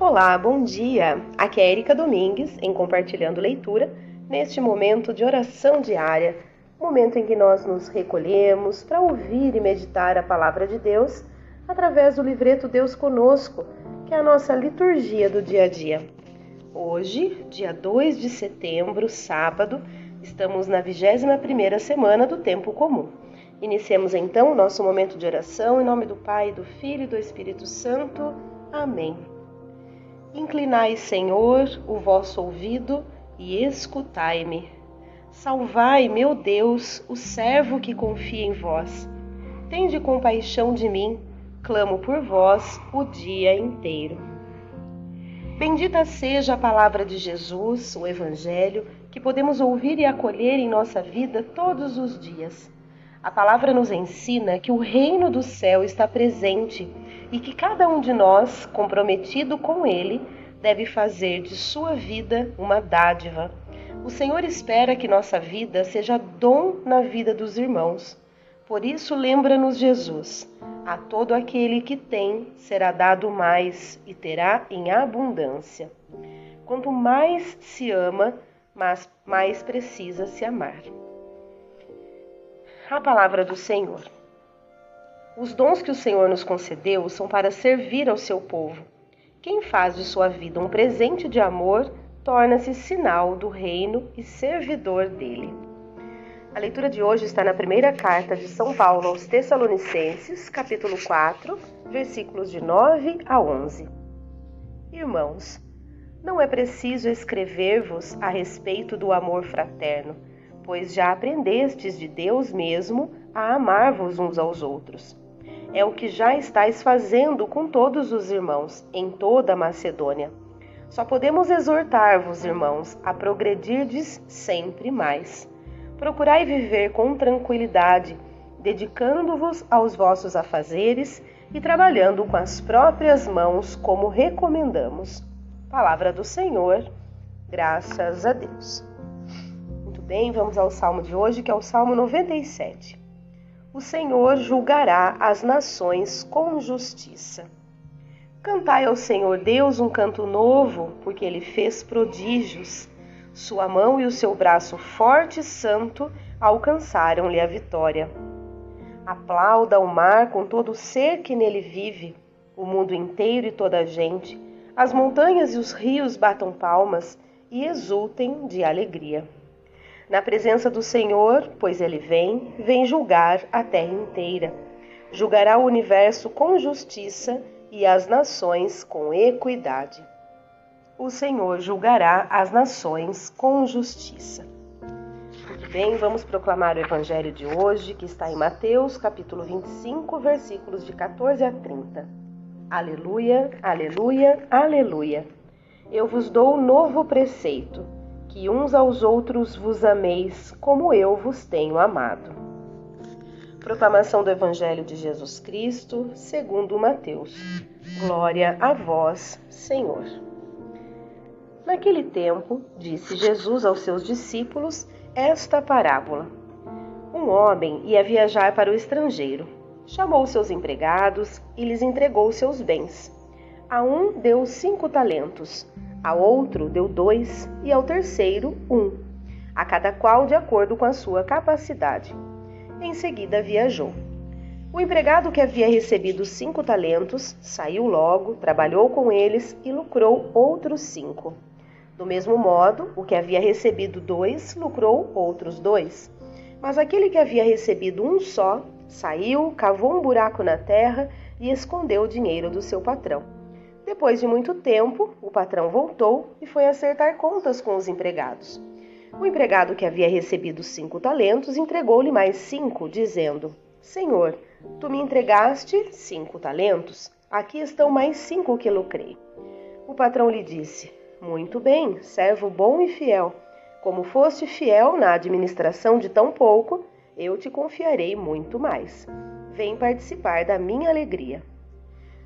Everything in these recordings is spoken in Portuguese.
Olá, bom dia! Aqui é Erika Domingues em Compartilhando Leitura, neste momento de oração diária, momento em que nós nos recolhemos para ouvir e meditar a palavra de Deus através do livreto Deus Conosco, que é a nossa liturgia do dia a dia. Hoje, dia 2 de setembro, sábado, estamos na 21ª semana do Tempo Comum. Iniciemos então o nosso momento de oração em nome do Pai, do Filho e do Espírito Santo. Amém. Inclinai, Senhor, o vosso ouvido e escutai-me. Salvai, meu Deus, o servo que confia em vós. Tende compaixão de mim, clamo por vós o dia inteiro. Bendita seja a palavra de Jesus, o Evangelho, que podemos ouvir e acolher em nossa vida todos os dias. A palavra nos ensina que o reino do céu está presente e que cada um de nós, comprometido com ele, deve fazer de sua vida uma dádiva. O Senhor espera que nossa vida seja dom na vida dos irmãos. Por isso, lembra-nos Jesus: a todo aquele que tem será dado mais e terá em abundância. Quanto mais se ama, mais precisa se amar a palavra do Senhor. Os dons que o Senhor nos concedeu são para servir ao seu povo. Quem faz de sua vida um presente de amor torna-se sinal do reino e servidor dele. A leitura de hoje está na primeira carta de São Paulo aos Tessalonicenses, capítulo 4, versículos de 9 a 11. Irmãos, não é preciso escrever-vos a respeito do amor fraterno pois já aprendestes de Deus mesmo a amar-vos uns aos outros. É o que já estáis fazendo com todos os irmãos em toda a Macedônia. Só podemos exortar-vos, irmãos, a progredirdes sempre mais. Procurai viver com tranquilidade, dedicando-vos aos vossos afazeres e trabalhando com as próprias mãos, como recomendamos. Palavra do Senhor, graças a Deus bem, vamos ao salmo de hoje, que é o Salmo 97. O Senhor julgará as nações com justiça. Cantai ao Senhor Deus um canto novo, porque ele fez prodígios. Sua mão e o seu braço forte e santo alcançaram-lhe a vitória. Aplauda o mar com todo o ser que nele vive, o mundo inteiro e toda a gente. As montanhas e os rios batam palmas e exultem de alegria na presença do Senhor, pois ele vem, vem julgar a terra inteira. Julgará o universo com justiça e as nações com equidade. O Senhor julgará as nações com justiça. Muito bem, vamos proclamar o evangelho de hoje, que está em Mateus, capítulo 25, versículos de 14 a 30. Aleluia, aleluia, aleluia. Eu vos dou um novo preceito que uns aos outros vos ameis, como eu vos tenho amado. Proclamação do Evangelho de Jesus Cristo, segundo Mateus. Glória a vós, Senhor. Naquele tempo, disse Jesus aos seus discípulos esta parábola. Um homem ia viajar para o estrangeiro. Chamou seus empregados e lhes entregou seus bens. A um deu cinco talentos, a outro deu dois e ao terceiro um, a cada qual de acordo com a sua capacidade. Em seguida viajou. O empregado que havia recebido cinco talentos saiu logo, trabalhou com eles e lucrou outros cinco. Do mesmo modo, o que havia recebido dois lucrou outros dois. Mas aquele que havia recebido um só saiu, cavou um buraco na terra e escondeu o dinheiro do seu patrão. Depois de muito tempo, o patrão voltou e foi acertar contas com os empregados. O empregado que havia recebido cinco talentos entregou-lhe mais cinco, dizendo: Senhor, tu me entregaste cinco talentos, aqui estão mais cinco que lucrei. O patrão lhe disse: Muito bem, servo bom e fiel. Como foste fiel na administração de tão pouco, eu te confiarei muito mais. Vem participar da minha alegria.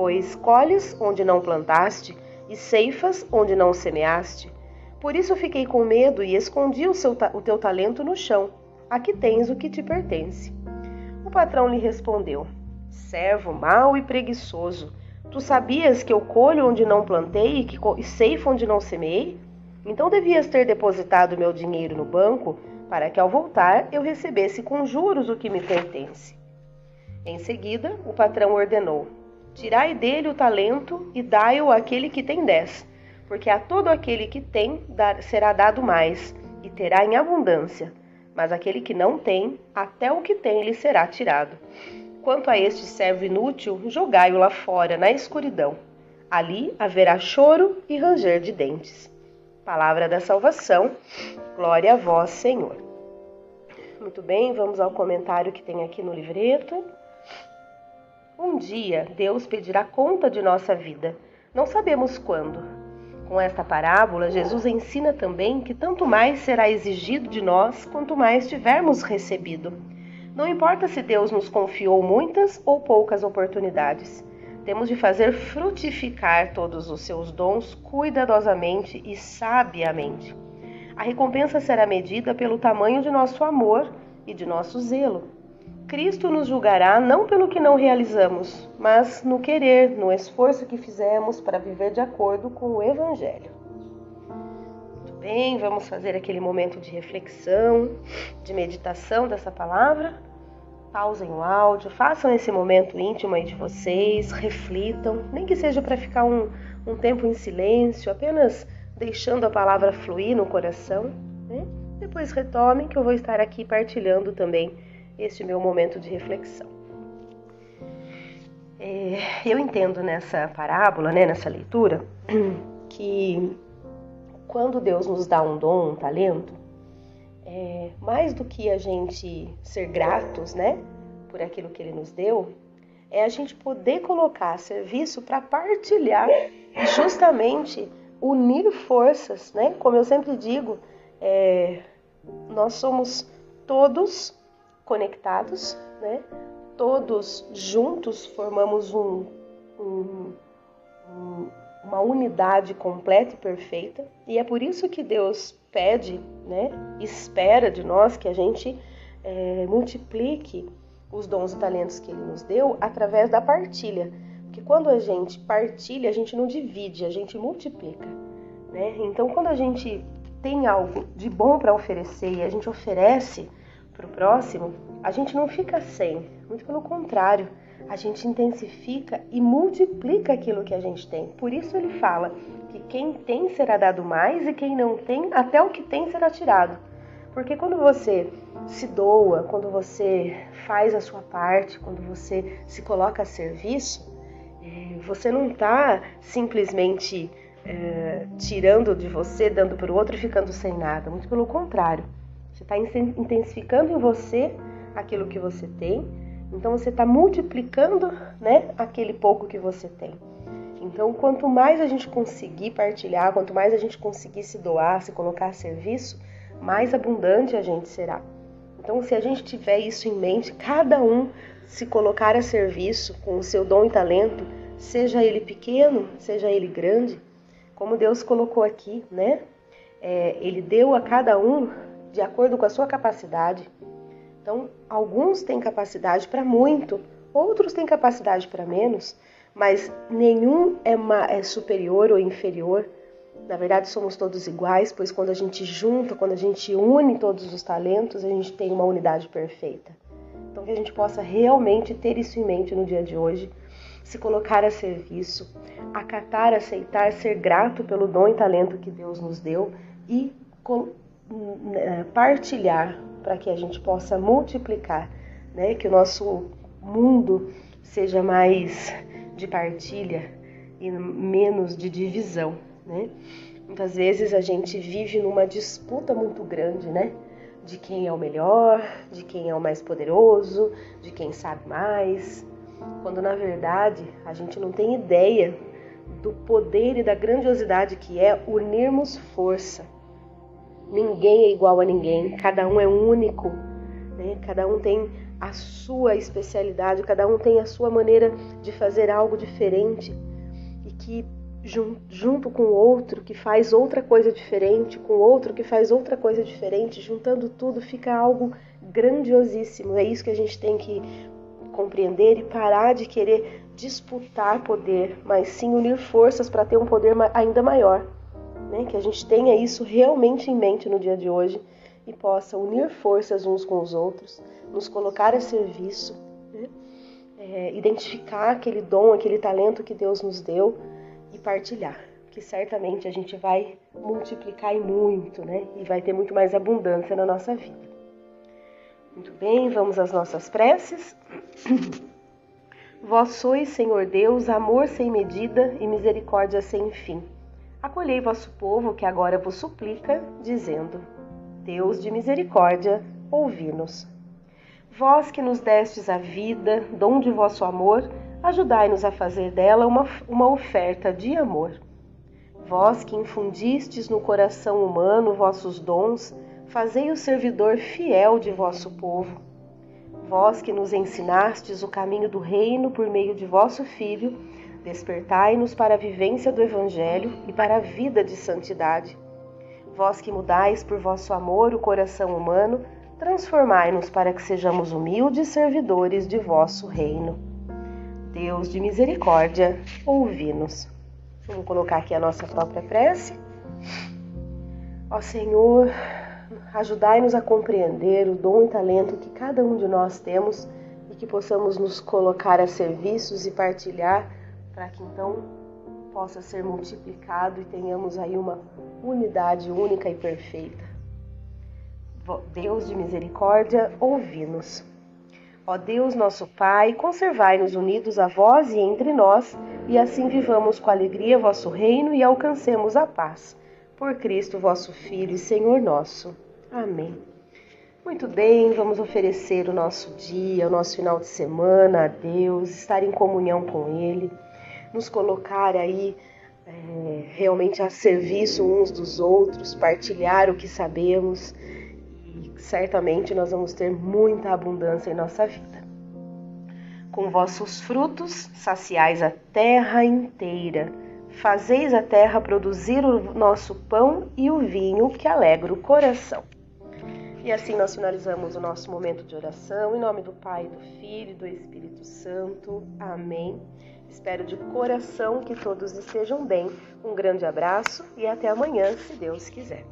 pois colhes onde não plantaste e ceifas onde não semeaste. Por isso fiquei com medo e escondi o, seu, o teu talento no chão. Aqui tens o que te pertence. O patrão lhe respondeu: Servo mau e preguiçoso, tu sabias que eu colho onde não plantei e que ceifo onde não semeei? Então devias ter depositado meu dinheiro no banco, para que ao voltar eu recebesse com juros o que me pertence. Em seguida, o patrão ordenou: Tirai dele o talento e dai-o àquele que tem dez, porque a todo aquele que tem será dado mais, e terá em abundância. Mas aquele que não tem, até o que tem lhe será tirado. Quanto a este servo inútil, jogai-o lá fora, na escuridão. Ali haverá choro e ranger de dentes. Palavra da salvação. Glória a vós, Senhor. Muito bem, vamos ao comentário que tem aqui no livreto. Um dia Deus pedirá conta de nossa vida. Não sabemos quando. Com esta parábola, Jesus ensina também que tanto mais será exigido de nós quanto mais tivermos recebido. Não importa se Deus nos confiou muitas ou poucas oportunidades. Temos de fazer frutificar todos os seus dons cuidadosamente e sabiamente. A recompensa será medida pelo tamanho de nosso amor e de nosso zelo. Cristo nos julgará não pelo que não realizamos, mas no querer, no esforço que fizemos para viver de acordo com o Evangelho. Muito bem, vamos fazer aquele momento de reflexão, de meditação dessa palavra pausem o áudio, façam esse momento íntimo aí de vocês, reflitam, nem que seja para ficar um, um tempo em silêncio, apenas deixando a palavra fluir no coração. Né? Depois retomem que eu vou estar aqui partilhando também este meu momento de reflexão. É, eu entendo nessa parábola, né, nessa leitura, que quando Deus nos dá um dom, um talento, é, mais do que a gente ser gratos, né, por aquilo que Ele nos deu, é a gente poder colocar serviço para partilhar justamente unir forças, né? Como eu sempre digo, é, nós somos todos conectados, né? Todos juntos formamos um, um, um, uma unidade completa e perfeita, e é por isso que Deus pede, né, espera de nós que a gente é, multiplique os dons e talentos que Ele nos deu através da partilha. Porque quando a gente partilha, a gente não divide, a gente multiplica. Né? Então, quando a gente tem algo de bom para oferecer e a gente oferece para o próximo, a gente não fica sem, muito pelo contrário, a gente intensifica e multiplica aquilo que a gente tem. Por isso ele fala que quem tem será dado mais e quem não tem, até o que tem será tirado. Porque quando você se doa, quando você faz a sua parte, quando você se coloca a serviço, é, você não está simplesmente é, tirando de você, dando para o outro e ficando sem nada. Muito pelo contrário. Você está intensificando em você aquilo que você tem então você está multiplicando, né, aquele pouco que você tem. Então, quanto mais a gente conseguir partilhar, quanto mais a gente conseguir se doar, se colocar a serviço, mais abundante a gente será. Então, se a gente tiver isso em mente, cada um se colocar a serviço com o seu dom e talento, seja ele pequeno, seja ele grande, como Deus colocou aqui, né? É, ele deu a cada um de acordo com a sua capacidade. Então, alguns têm capacidade para muito, outros têm capacidade para menos, mas nenhum é, é superior ou inferior. Na verdade, somos todos iguais, pois quando a gente junta, quando a gente une todos os talentos, a gente tem uma unidade perfeita. Então, que a gente possa realmente ter isso em mente no dia de hoje, se colocar a serviço, acatar, aceitar, ser grato pelo dom e talento que Deus nos deu e partilhar para que a gente possa multiplicar, né? Que o nosso mundo seja mais de partilha e menos de divisão, né? Muitas vezes a gente vive numa disputa muito grande, né? De quem é o melhor, de quem é o mais poderoso, de quem sabe mais, quando na verdade a gente não tem ideia do poder e da grandiosidade que é unirmos força. Ninguém é igual a ninguém, cada um é único, né? cada um tem a sua especialidade, cada um tem a sua maneira de fazer algo diferente e que junto com o outro que faz outra coisa diferente, com outro que faz outra coisa diferente, juntando tudo fica algo grandiosíssimo. É isso que a gente tem que compreender e parar de querer disputar poder, mas sim unir forças para ter um poder ainda maior. Né? Que a gente tenha isso realmente em mente no dia de hoje e possa unir forças uns com os outros, nos colocar a serviço, né? é, identificar aquele dom, aquele talento que Deus nos deu e partilhar, que certamente a gente vai multiplicar e muito, né? E vai ter muito mais abundância na nossa vida. Muito bem, vamos às nossas preces. Vós sois, Senhor Deus, amor sem medida e misericórdia sem fim. Acolhei vosso povo que agora vos suplica, dizendo: Deus de misericórdia, ouvi-nos. Vós que nos destes a vida, dom de vosso amor, ajudai-nos a fazer dela uma, uma oferta de amor. Vós que infundistes no coração humano vossos dons, fazei o servidor fiel de vosso povo. Vós que nos ensinastes o caminho do reino por meio de vosso Filho, despertai-nos para a vivência do Evangelho e para a vida de santidade. Vós que mudais por vosso amor o coração humano, transformai-nos para que sejamos humildes servidores de vosso reino. Deus de misericórdia, ouvi-nos. Vamos colocar aqui a nossa própria prece. Ó Senhor, ajudai-nos a compreender o dom e talento que cada um de nós temos e que possamos nos colocar a serviços e partilhar para que então possa ser multiplicado e tenhamos aí uma unidade única e perfeita. Deus de misericórdia, ouvi-nos. Ó Deus, nosso Pai, conservai-nos unidos a vós e entre nós, e assim vivamos com alegria vosso reino e alcancemos a paz. Por Cristo, vosso Filho e Senhor nosso. Amém. Muito bem, vamos oferecer o nosso dia, o nosso final de semana a Deus, estar em comunhão com Ele, nos colocar aí é, realmente a serviço uns dos outros, partilhar o que sabemos certamente nós vamos ter muita abundância em nossa vida. Com vossos frutos saciais a terra inteira, fazeis a terra produzir o nosso pão e o vinho que alegra o coração. E assim nós finalizamos o nosso momento de oração. Em nome do Pai, do Filho e do Espírito Santo. Amém. Espero de coração que todos estejam bem. Um grande abraço e até amanhã, se Deus quiser.